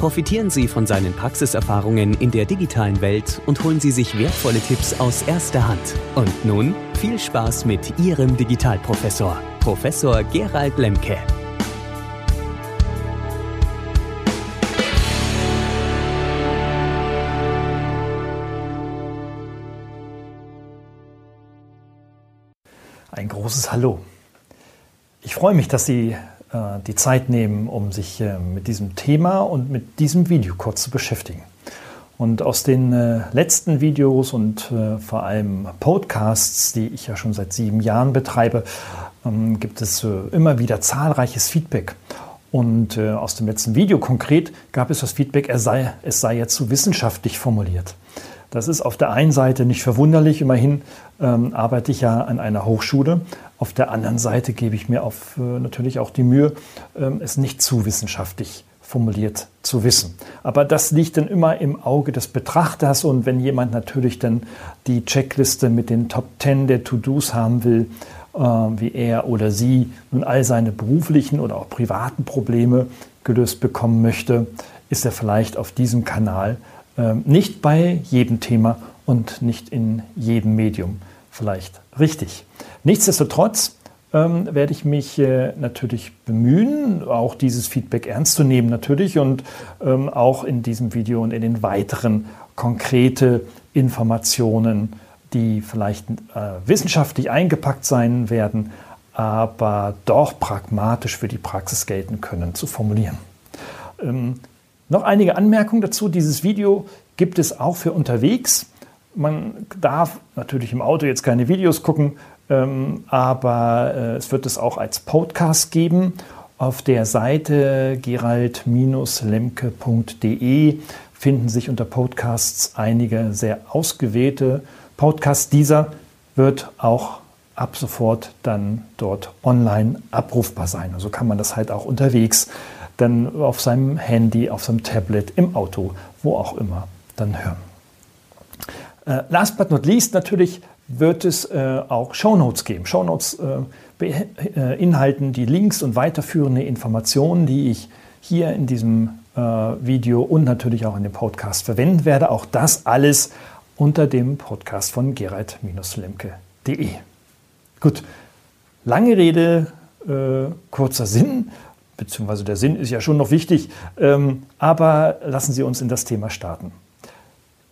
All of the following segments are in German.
Profitieren Sie von seinen Praxiserfahrungen in der digitalen Welt und holen Sie sich wertvolle Tipps aus erster Hand. Und nun viel Spaß mit Ihrem Digitalprofessor, Professor Gerald Lemke. Ein großes Hallo. Ich freue mich, dass Sie die Zeit nehmen, um sich äh, mit diesem Thema und mit diesem Video kurz zu beschäftigen. Und aus den äh, letzten Videos und vor allem Podcasts, die ich ja schon seit sieben Jahren betreibe, ähm, gibt es immer wieder zahlreiches Feedback. Und aus dem letzten Video konkret gab es das Feedback, sei, es sei jetzt zu wissenschaftlich formuliert. Das ist auf der einen Seite nicht verwunderlich, immerhin ähm, arbeite ich ja an einer Hochschule. Auf der anderen Seite gebe ich mir auf, äh, natürlich auch die Mühe, ähm, es nicht zu wissenschaftlich formuliert zu wissen. Aber das liegt dann immer im Auge des Betrachters und wenn jemand natürlich dann die Checkliste mit den Top 10 der To-Dos haben will, äh, wie er oder sie nun all seine beruflichen oder auch privaten Probleme gelöst bekommen möchte, ist er vielleicht auf diesem Kanal nicht bei jedem Thema und nicht in jedem Medium vielleicht richtig. Nichtsdestotrotz ähm, werde ich mich äh, natürlich bemühen, auch dieses Feedback ernst zu nehmen natürlich und ähm, auch in diesem Video und in den weiteren konkrete Informationen, die vielleicht äh, wissenschaftlich eingepackt sein werden, aber doch pragmatisch für die Praxis gelten können, zu formulieren. Ähm, noch einige Anmerkungen dazu. Dieses Video gibt es auch für unterwegs. Man darf natürlich im Auto jetzt keine Videos gucken, ähm, aber äh, es wird es auch als Podcast geben. Auf der Seite gerald-lemke.de finden sich unter Podcasts einige sehr ausgewählte Podcasts. Dieser wird auch ab sofort dann dort online abrufbar sein. Also kann man das halt auch unterwegs dann auf seinem Handy, auf seinem Tablet, im Auto, wo auch immer, dann hören. Äh, last but not least natürlich wird es äh, auch Shownotes geben. Shownotes äh, beinhalten die Links und weiterführende Informationen, die ich hier in diesem äh, Video und natürlich auch in dem Podcast verwenden werde. Auch das alles unter dem Podcast von gerald-lemke.de. Gut, lange Rede, äh, kurzer Sinn beziehungsweise der Sinn ist ja schon noch wichtig, ähm, aber lassen Sie uns in das Thema starten.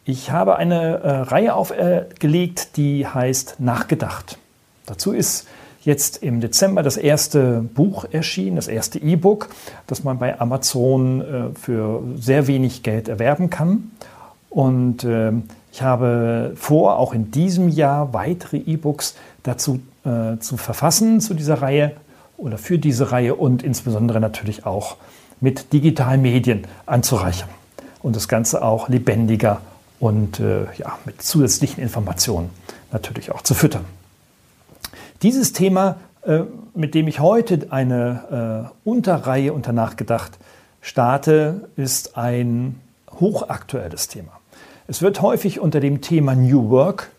Ich habe eine äh, Reihe aufgelegt, die heißt Nachgedacht. Dazu ist jetzt im Dezember das erste Buch erschienen, das erste E-Book, das man bei Amazon äh, für sehr wenig Geld erwerben kann. Und äh, ich habe vor, auch in diesem Jahr weitere E-Books dazu äh, zu verfassen, zu dieser Reihe oder für diese Reihe und insbesondere natürlich auch mit digitalen Medien anzureichern und das Ganze auch lebendiger und äh, ja, mit zusätzlichen Informationen natürlich auch zu füttern. Dieses Thema, äh, mit dem ich heute eine äh, Unterreihe unter Nachgedacht starte, ist ein hochaktuelles Thema. Es wird häufig unter dem Thema New Work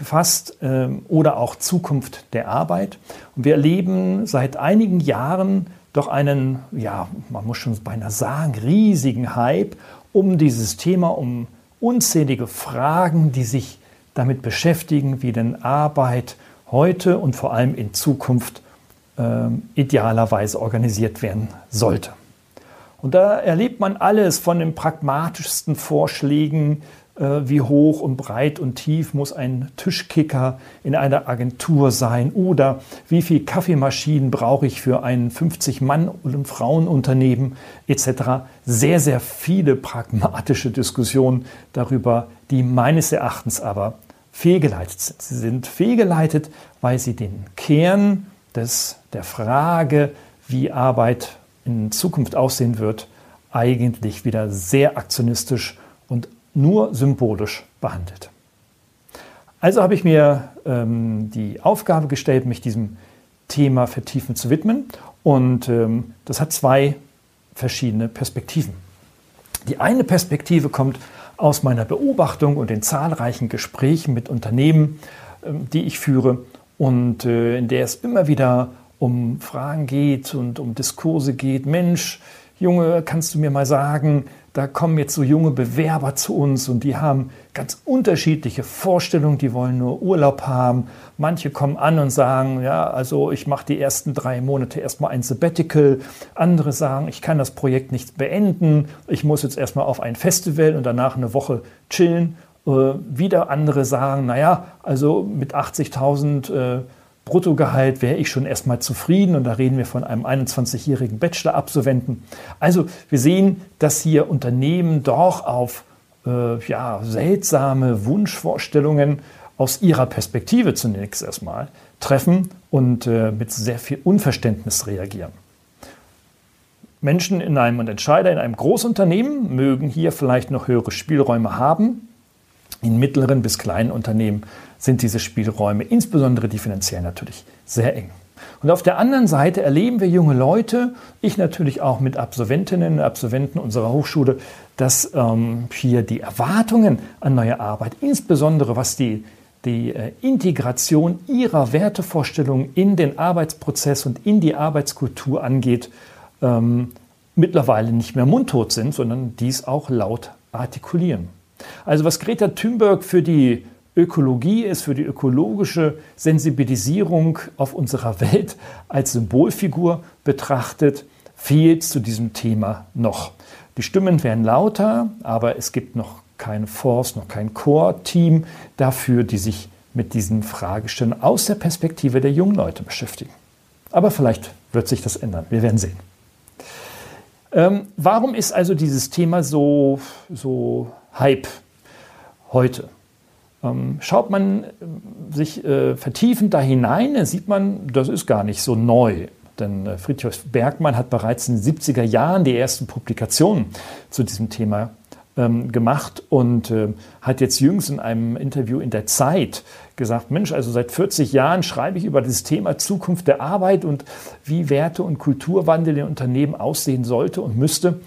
gefasst ähm, oder auch Zukunft der Arbeit. Und wir erleben seit einigen Jahren doch einen, ja, man muss schon beinahe sagen, riesigen Hype um dieses Thema, um unzählige Fragen, die sich damit beschäftigen, wie denn Arbeit heute und vor allem in Zukunft äh, idealerweise organisiert werden sollte. Und da erlebt man alles von den pragmatischsten Vorschlägen wie hoch und breit und tief muss ein Tischkicker in einer Agentur sein oder wie viele Kaffeemaschinen brauche ich für ein 50-Mann- und Frauenunternehmen etc. Sehr, sehr viele pragmatische Diskussionen darüber, die meines Erachtens aber fehlgeleitet sind. Sie sind fehlgeleitet, weil sie den Kern des, der Frage, wie Arbeit in Zukunft aussehen wird, eigentlich wieder sehr aktionistisch und nur symbolisch behandelt. Also habe ich mir ähm, die Aufgabe gestellt, mich diesem Thema vertiefend zu widmen. Und ähm, das hat zwei verschiedene Perspektiven. Die eine Perspektive kommt aus meiner Beobachtung und den zahlreichen Gesprächen mit Unternehmen, ähm, die ich führe und äh, in der es immer wieder um Fragen geht und um Diskurse geht. Mensch, Junge, kannst du mir mal sagen, da kommen jetzt so junge Bewerber zu uns und die haben ganz unterschiedliche Vorstellungen, die wollen nur Urlaub haben. Manche kommen an und sagen, ja, also ich mache die ersten drei Monate erstmal ein Sabbatical. Andere sagen, ich kann das Projekt nicht beenden, ich muss jetzt erstmal auf ein Festival und danach eine Woche chillen. Äh, wieder andere sagen, naja, also mit 80.000 äh, Bruttogehalt wäre ich schon erstmal zufrieden und da reden wir von einem 21-jährigen Bachelor-Absolventen. Also wir sehen, dass hier Unternehmen doch auf äh, ja, seltsame Wunschvorstellungen aus ihrer Perspektive zunächst erstmal treffen und äh, mit sehr viel Unverständnis reagieren. Menschen in einem und Entscheider in einem Großunternehmen mögen hier vielleicht noch höhere Spielräume haben. In mittleren bis kleinen Unternehmen sind diese Spielräume, insbesondere die finanziellen, natürlich sehr eng. Und auf der anderen Seite erleben wir junge Leute, ich natürlich auch mit Absolventinnen und Absolventen unserer Hochschule, dass ähm, hier die Erwartungen an neue Arbeit, insbesondere was die, die äh, Integration ihrer Wertevorstellungen in den Arbeitsprozess und in die Arbeitskultur angeht, ähm, mittlerweile nicht mehr mundtot sind, sondern dies auch laut artikulieren. Also was Greta Thunberg für die Ökologie ist, für die ökologische Sensibilisierung auf unserer Welt als Symbolfigur betrachtet, fehlt zu diesem Thema noch. Die Stimmen werden lauter, aber es gibt noch keine Force, noch kein Core-Team dafür, die sich mit diesen Fragestellungen aus der Perspektive der jungen Leute beschäftigen. Aber vielleicht wird sich das ändern. Wir werden sehen. Ähm, warum ist also dieses Thema so, so Hype heute? Ähm, schaut man äh, sich äh, vertiefend da hinein, sieht man, das ist gar nicht so neu. Denn äh, Friedrich Bergmann hat bereits in den 70er Jahren die ersten Publikationen zu diesem Thema ähm, gemacht und äh, hat jetzt jüngst in einem Interview in der Zeit gesagt, Mensch, also seit 40 Jahren schreibe ich über das Thema Zukunft der Arbeit und wie Werte und Kulturwandel in Unternehmen aussehen sollte und müsste.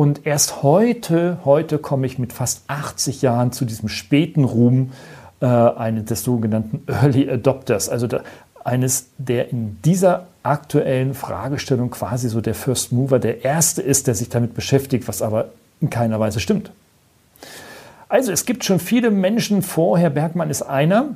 Und erst heute, heute komme ich mit fast 80 Jahren zu diesem späten Ruhm äh, eines des sogenannten Early Adopters, also der, eines, der in dieser aktuellen Fragestellung quasi so der First Mover, der Erste ist, der sich damit beschäftigt, was aber in keiner Weise stimmt. Also es gibt schon viele Menschen vorher, Bergmann ist einer,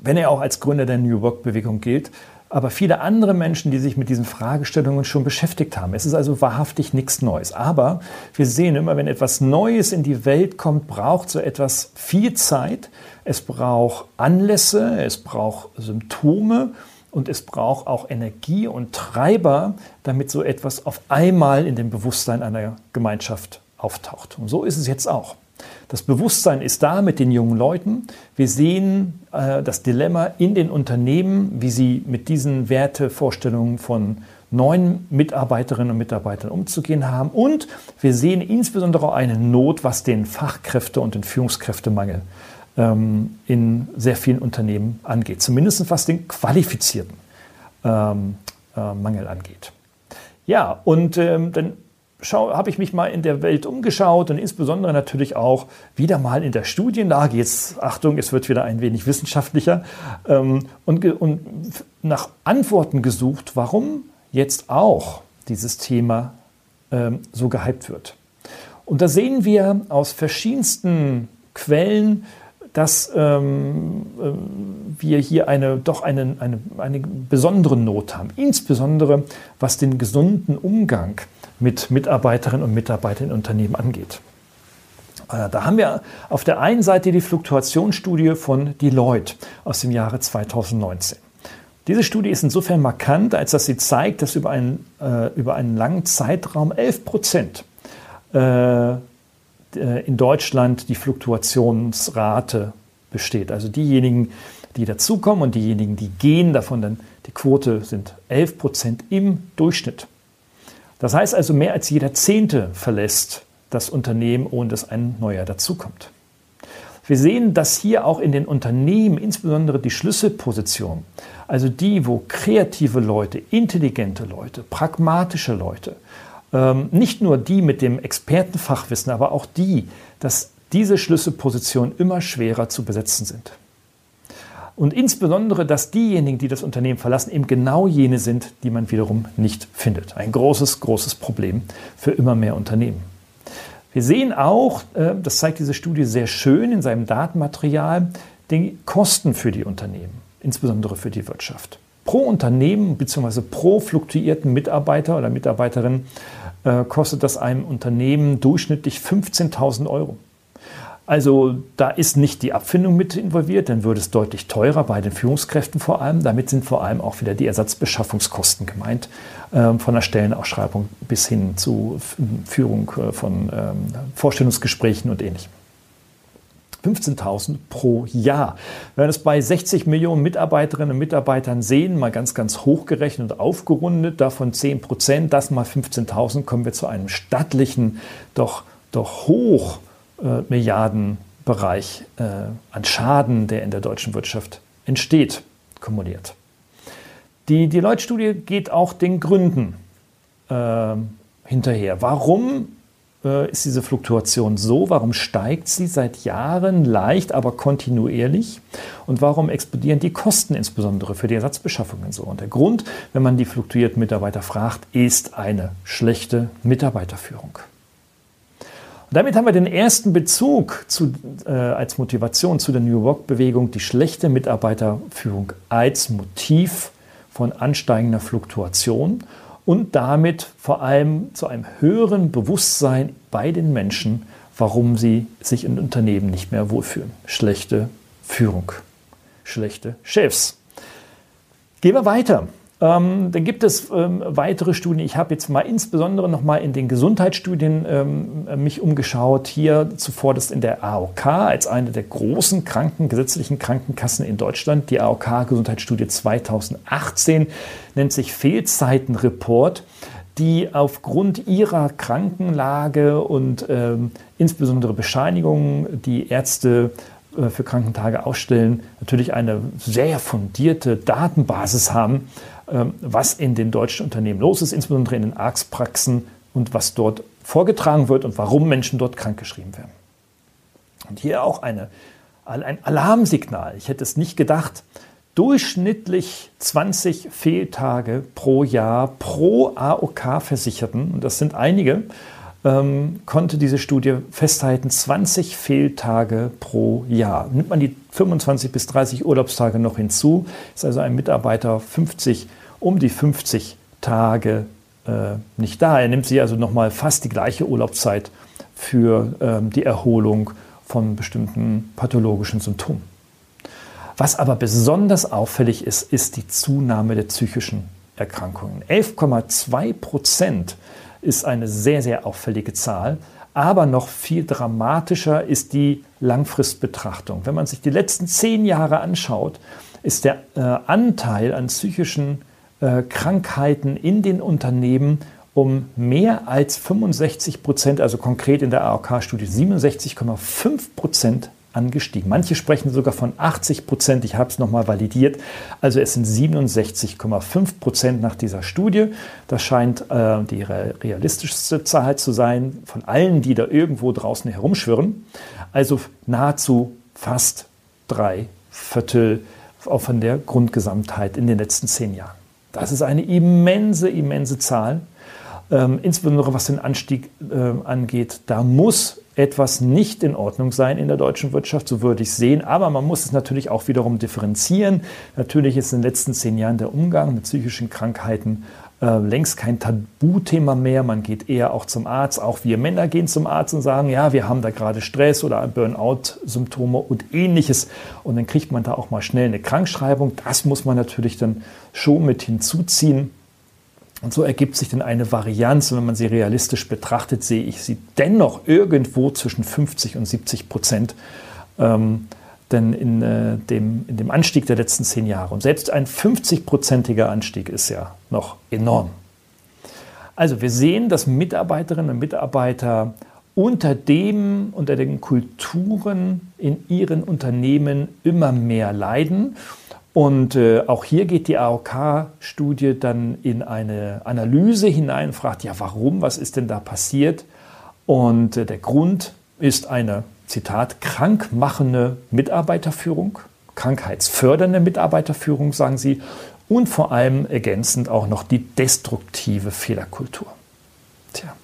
wenn er auch als Gründer der New Work-Bewegung gilt, aber viele andere Menschen, die sich mit diesen Fragestellungen schon beschäftigt haben. Es ist also wahrhaftig nichts Neues. Aber wir sehen immer, wenn etwas Neues in die Welt kommt, braucht so etwas viel Zeit. Es braucht Anlässe, es braucht Symptome und es braucht auch Energie und Treiber, damit so etwas auf einmal in dem Bewusstsein einer Gemeinschaft auftaucht. Und so ist es jetzt auch. Das Bewusstsein ist da mit den jungen Leuten. Wir sehen äh, das Dilemma in den Unternehmen, wie sie mit diesen Wertevorstellungen von neuen Mitarbeiterinnen und Mitarbeitern umzugehen haben. Und wir sehen insbesondere auch eine Not, was den Fachkräfte- und den Führungskräftemangel ähm, in sehr vielen Unternehmen angeht. Zumindest was den qualifizierten ähm, äh, Mangel angeht. Ja, und ähm, dann habe ich mich mal in der Welt umgeschaut und insbesondere natürlich auch wieder mal in der Studienlage. Jetzt, Achtung, es wird wieder ein wenig wissenschaftlicher ähm, und, und nach Antworten gesucht, warum jetzt auch dieses Thema ähm, so gehypt wird. Und da sehen wir aus verschiedensten Quellen, dass ähm, äh, wir hier eine, doch eine, eine, eine besondere Not haben, insbesondere was den gesunden Umgang mit Mitarbeiterinnen und Mitarbeitern in Unternehmen angeht. Äh, da haben wir auf der einen Seite die Fluktuationsstudie von Deloitte aus dem Jahre 2019. Diese Studie ist insofern markant, als dass sie zeigt, dass über einen, äh, über einen langen Zeitraum 11 Prozent äh, in Deutschland die Fluktuationsrate besteht. Also diejenigen, die dazukommen und diejenigen, die gehen, davon dann die Quote sind 11 Prozent im Durchschnitt. Das heißt also, mehr als jeder Zehnte verlässt das Unternehmen, ohne dass ein neuer dazukommt. Wir sehen, dass hier auch in den Unternehmen insbesondere die Schlüsselposition, also die, wo kreative Leute, intelligente Leute, pragmatische Leute, ähm, nicht nur die mit dem Expertenfachwissen, aber auch die, dass diese Schlüsselpositionen immer schwerer zu besetzen sind. Und insbesondere, dass diejenigen, die das Unternehmen verlassen, eben genau jene sind, die man wiederum nicht findet. Ein großes, großes Problem für immer mehr Unternehmen. Wir sehen auch, äh, das zeigt diese Studie sehr schön in seinem Datenmaterial, die Kosten für die Unternehmen, insbesondere für die Wirtschaft. Pro Unternehmen bzw. pro fluktuierten Mitarbeiter oder Mitarbeiterin äh, kostet das einem Unternehmen durchschnittlich 15.000 Euro. Also da ist nicht die Abfindung mit involviert, dann würde es deutlich teurer bei den Führungskräften vor allem. Damit sind vor allem auch wieder die Ersatzbeschaffungskosten gemeint, äh, von der Stellenausschreibung bis hin zu Führung äh, von ähm, Vorstellungsgesprächen und ähnlichem. 15.000 pro Jahr. Wenn wir das bei 60 Millionen Mitarbeiterinnen und Mitarbeitern sehen, mal ganz, ganz hochgerechnet und aufgerundet, davon 10 Prozent, das mal 15.000, kommen wir zu einem stattlichen, doch, doch hoch äh, Milliardenbereich äh, an Schaden, der in der deutschen Wirtschaft entsteht, kumuliert. Die Deloitte-Studie geht auch den Gründen äh, hinterher. Warum äh, ist diese Fluktuation so? Warum steigt sie seit Jahren leicht, aber kontinuierlich? Und warum explodieren die Kosten insbesondere für die Ersatzbeschaffungen so? Und der Grund, wenn man die fluktuierten Mitarbeiter fragt, ist eine schlechte Mitarbeiterführung. Und damit haben wir den ersten Bezug zu, äh, als Motivation zu der New Work-Bewegung, die schlechte Mitarbeiterführung als Motiv von ansteigender Fluktuation und damit vor allem zu einem höheren Bewusstsein bei den Menschen, warum sie sich in Unternehmen nicht mehr wohlfühlen. Schlechte Führung, schlechte Chefs. Gehen wir weiter. Ähm, dann gibt es ähm, weitere Studien. Ich habe jetzt mal insbesondere noch mal in den Gesundheitsstudien ähm, mich umgeschaut. Hier zuvor das in der AOK als eine der großen Kranken, gesetzlichen Krankenkassen in Deutschland. Die AOK Gesundheitsstudie 2018 nennt sich Fehlzeitenreport die aufgrund ihrer Krankenlage und ähm, insbesondere Bescheinigungen, die Ärzte für Krankentage ausstellen, natürlich eine sehr fundierte Datenbasis haben, ähm, was in den deutschen Unternehmen los ist, insbesondere in den Arztpraxen und was dort vorgetragen wird und warum Menschen dort krankgeschrieben werden. Und hier auch eine, ein Alarmsignal. Ich hätte es nicht gedacht. Durchschnittlich 20 Fehltage pro Jahr pro AOK-Versicherten, und das sind einige, ähm, konnte diese Studie festhalten, 20 Fehltage pro Jahr. Nimmt man die 25 bis 30 Urlaubstage noch hinzu, ist also ein Mitarbeiter 50 um die 50 Tage äh, nicht da. Er nimmt sich also nochmal fast die gleiche Urlaubszeit für ähm, die Erholung von bestimmten pathologischen Symptomen. Was aber besonders auffällig ist, ist die Zunahme der psychischen Erkrankungen. 11,2 Prozent ist eine sehr, sehr auffällige Zahl. Aber noch viel dramatischer ist die Langfristbetrachtung. Wenn man sich die letzten zehn Jahre anschaut, ist der äh, Anteil an psychischen äh, Krankheiten in den Unternehmen um mehr als 65 Prozent, also konkret in der AOK-Studie 67,5 Prozent angestiegen. Manche sprechen sogar von 80 Prozent. Ich habe es nochmal validiert. Also es sind 67,5 Prozent nach dieser Studie. Das scheint äh, die realistischste Zahl zu sein von allen, die da irgendwo draußen herumschwirren. Also nahezu fast drei Viertel von der Grundgesamtheit in den letzten zehn Jahren. Das ist eine immense, immense Zahl. Ähm, insbesondere was den Anstieg äh, angeht, da muss etwas nicht in Ordnung sein in der deutschen Wirtschaft, so würde ich sehen. Aber man muss es natürlich auch wiederum differenzieren. Natürlich ist in den letzten zehn Jahren der Umgang mit psychischen Krankheiten äh, längst kein Tabuthema mehr. Man geht eher auch zum Arzt. Auch wir Männer gehen zum Arzt und sagen, ja, wir haben da gerade Stress oder Burnout-Symptome und ähnliches. Und dann kriegt man da auch mal schnell eine Krankschreibung. Das muss man natürlich dann schon mit hinzuziehen. Und so ergibt sich dann eine Varianz. Und wenn man sie realistisch betrachtet, sehe ich sie dennoch irgendwo zwischen 50 und 70 Prozent. Ähm, denn in, äh, dem, in dem Anstieg der letzten zehn Jahre. Und selbst ein 50-prozentiger Anstieg ist ja noch enorm. Also wir sehen, dass Mitarbeiterinnen und Mitarbeiter unter dem, unter den Kulturen in ihren Unternehmen immer mehr leiden. Und äh, auch hier geht die AOK-Studie dann in eine Analyse hinein, fragt, ja, warum, was ist denn da passiert? Und äh, der Grund ist eine, Zitat, krankmachende Mitarbeiterführung, krankheitsfördernde Mitarbeiterführung, sagen sie, und vor allem ergänzend auch noch die destruktive Fehlerkultur. Tja,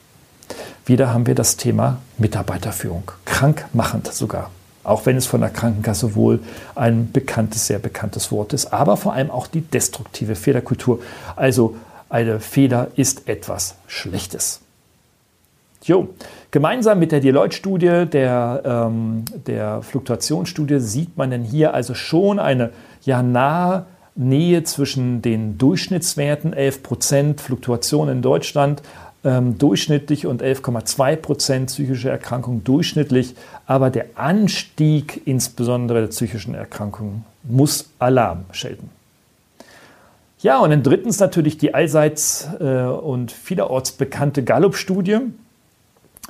wieder haben wir das Thema Mitarbeiterführung, krankmachend sogar auch wenn es von der Krankenkasse wohl ein bekanntes, sehr bekanntes Wort ist, aber vor allem auch die destruktive Fehlerkultur. Also eine Fehler ist etwas Schlechtes. Jo. Gemeinsam mit der Deloitte-Studie, der, ähm, der Fluktuationsstudie, sieht man denn hier also schon eine ja nahe Nähe zwischen den Durchschnittswerten 11% Fluktuation in Deutschland ähm, durchschnittlich und 11,2 Prozent psychische Erkrankungen durchschnittlich. Aber der Anstieg insbesondere der psychischen Erkrankungen muss Alarm schelten. Ja, und dann drittens natürlich die allseits äh, und vielerorts bekannte Gallup-Studie.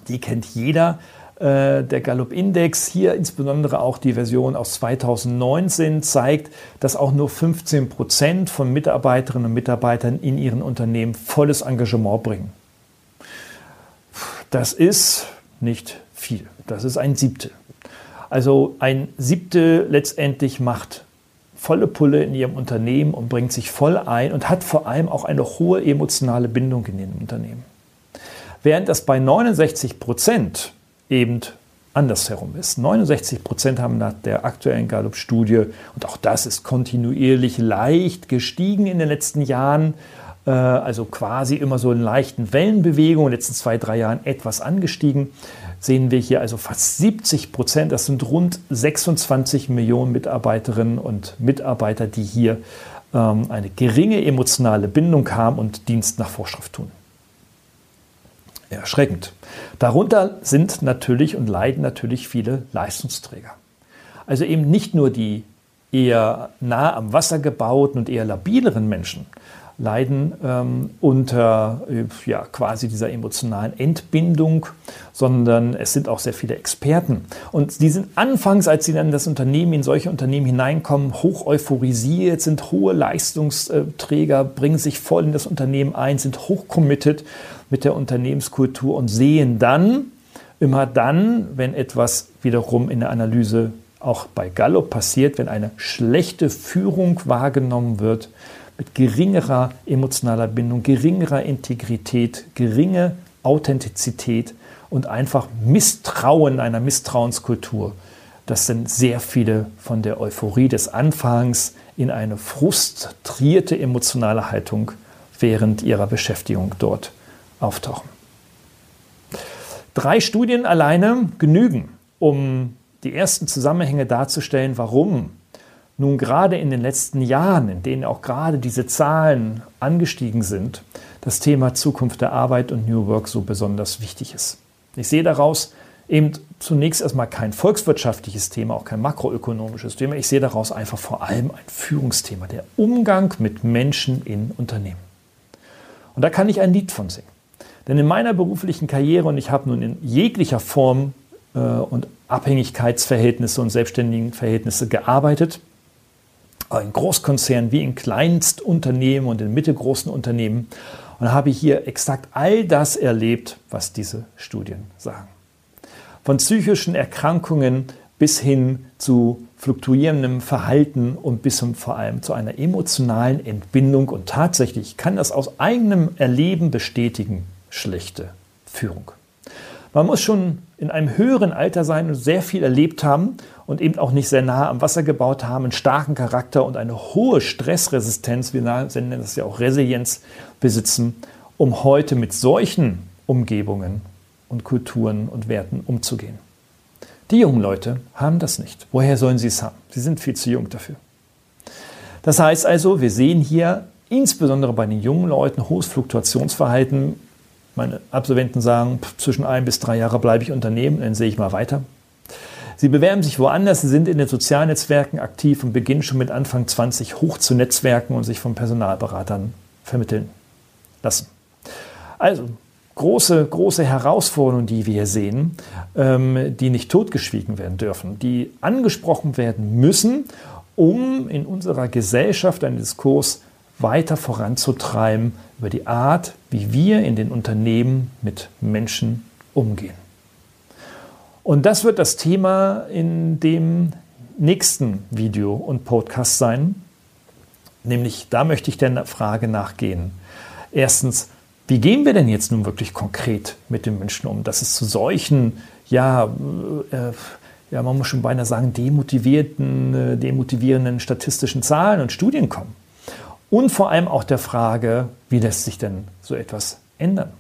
Die kennt jeder. Äh, der Gallup-Index, hier insbesondere auch die Version aus 2019, zeigt, dass auch nur 15 Prozent von Mitarbeiterinnen und Mitarbeitern in ihren Unternehmen volles Engagement bringen. Das ist nicht viel. Das ist ein Siebtel. Also ein Siebtel letztendlich macht volle Pulle in ihrem Unternehmen und bringt sich voll ein und hat vor allem auch eine hohe emotionale Bindung in dem Unternehmen. Während das bei 69 Prozent eben andersherum ist. 69 Prozent haben nach der aktuellen Gallup-Studie, und auch das ist kontinuierlich leicht gestiegen in den letzten Jahren, also quasi immer so in leichten Wellenbewegungen, in den letzten zwei, drei Jahren etwas angestiegen, sehen wir hier also fast 70 Prozent. Das sind rund 26 Millionen Mitarbeiterinnen und Mitarbeiter, die hier ähm, eine geringe emotionale Bindung haben und Dienst nach Vorschrift tun. Erschreckend. Darunter sind natürlich und leiden natürlich viele Leistungsträger. Also eben nicht nur die eher nah am Wasser gebauten und eher labileren Menschen, leiden ähm, unter äh, ja, quasi dieser emotionalen Entbindung, sondern es sind auch sehr viele Experten. Und die sind anfangs, als sie dann in das Unternehmen, in solche Unternehmen hineinkommen, hoch euphorisiert, sind hohe Leistungsträger, bringen sich voll in das Unternehmen ein, sind hoch committed mit der Unternehmenskultur und sehen dann, immer dann, wenn etwas wiederum in der Analyse auch bei Gallup passiert, wenn eine schlechte Führung wahrgenommen wird, mit geringerer emotionaler Bindung, geringerer Integrität, geringe Authentizität und einfach Misstrauen einer Misstrauenskultur. Das sind sehr viele von der Euphorie des Anfangs in eine frustrierte emotionale Haltung während ihrer Beschäftigung dort auftauchen. Drei Studien alleine genügen, um die ersten Zusammenhänge darzustellen, warum nun gerade in den letzten Jahren, in denen auch gerade diese Zahlen angestiegen sind, das Thema Zukunft der Arbeit und New Work so besonders wichtig ist. Ich sehe daraus eben zunächst erstmal kein volkswirtschaftliches Thema, auch kein makroökonomisches Thema. Ich sehe daraus einfach vor allem ein Führungsthema, der Umgang mit Menschen in Unternehmen. Und da kann ich ein Lied von singen. Denn in meiner beruflichen Karriere, und ich habe nun in jeglicher Form äh, und Abhängigkeitsverhältnisse und selbstständigen Verhältnisse gearbeitet, in Großkonzernen wie in Kleinstunternehmen und in mittelgroßen Unternehmen und habe hier exakt all das erlebt, was diese Studien sagen. Von psychischen Erkrankungen bis hin zu fluktuierendem Verhalten und bis vor allem zu einer emotionalen Entbindung und tatsächlich ich kann das aus eigenem Erleben bestätigen, schlechte Führung. Man muss schon in einem höheren Alter sein und sehr viel erlebt haben und eben auch nicht sehr nah am Wasser gebaut haben, einen starken Charakter und eine hohe Stressresistenz, wir nennen das ja auch Resilienz, besitzen, um heute mit solchen Umgebungen und Kulturen und Werten umzugehen. Die jungen Leute haben das nicht. Woher sollen sie es haben? Sie sind viel zu jung dafür. Das heißt also, wir sehen hier insbesondere bei den jungen Leuten hohes Fluktuationsverhalten. Meine Absolventen sagen, zwischen ein bis drei Jahre bleibe ich Unternehmen, dann sehe ich mal weiter. Sie bewerben sich woanders, sie sind in den sozialen Netzwerken aktiv und beginnen schon mit Anfang 20 hoch zu Netzwerken und sich von Personalberatern vermitteln lassen. Also, große, große Herausforderungen, die wir sehen, ähm, die nicht totgeschwiegen werden dürfen, die angesprochen werden müssen, um in unserer Gesellschaft einen Diskurs weiter voranzutreiben über die Art, wie wir in den Unternehmen mit Menschen umgehen. Und das wird das Thema in dem nächsten Video und Podcast sein. Nämlich, da möchte ich der Frage nachgehen. Erstens, wie gehen wir denn jetzt nun wirklich konkret mit den Menschen um, dass es zu solchen, ja, äh, ja, man muss schon beinahe sagen, demotivierten, äh, demotivierenden statistischen Zahlen und Studien kommen? Und vor allem auch der Frage, wie lässt sich denn so etwas ändern?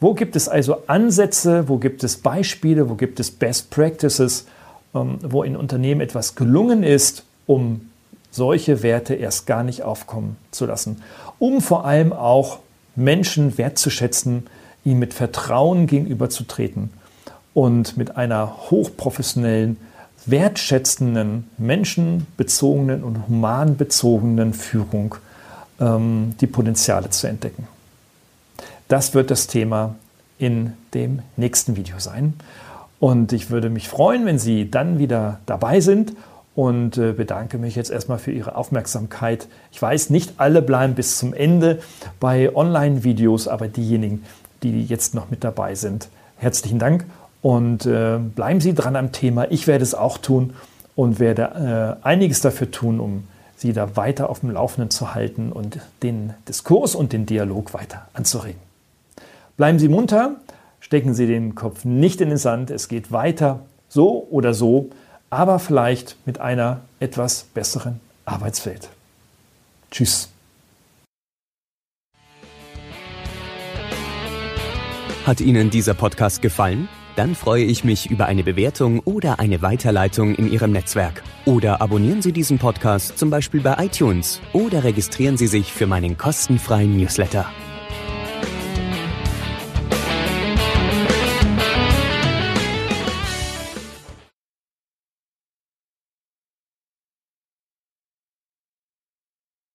Wo gibt es also Ansätze, wo gibt es Beispiele, wo gibt es Best Practices, ähm, wo in Unternehmen etwas gelungen ist, um solche Werte erst gar nicht aufkommen zu lassen, um vor allem auch Menschen wertzuschätzen, ihnen mit Vertrauen gegenüberzutreten und mit einer hochprofessionellen, wertschätzenden, menschenbezogenen und humanbezogenen Führung ähm, die Potenziale zu entdecken. Das wird das Thema in dem nächsten Video sein. Und ich würde mich freuen, wenn Sie dann wieder dabei sind und äh, bedanke mich jetzt erstmal für Ihre Aufmerksamkeit. Ich weiß, nicht alle bleiben bis zum Ende bei Online-Videos, aber diejenigen, die jetzt noch mit dabei sind, herzlichen Dank und äh, bleiben Sie dran am Thema. Ich werde es auch tun und werde äh, einiges dafür tun, um Sie da weiter auf dem Laufenden zu halten und den Diskurs und den Dialog weiter anzuregen. Bleiben Sie munter, stecken Sie den Kopf nicht in den Sand, es geht weiter, so oder so aber vielleicht mit einer etwas besseren Arbeitswelt. Tschüss. Hat Ihnen dieser Podcast gefallen? Dann freue ich mich über eine Bewertung oder eine Weiterleitung in Ihrem Netzwerk. Oder abonnieren Sie diesen Podcast zum Beispiel bei iTunes oder registrieren Sie sich für meinen kostenfreien Newsletter.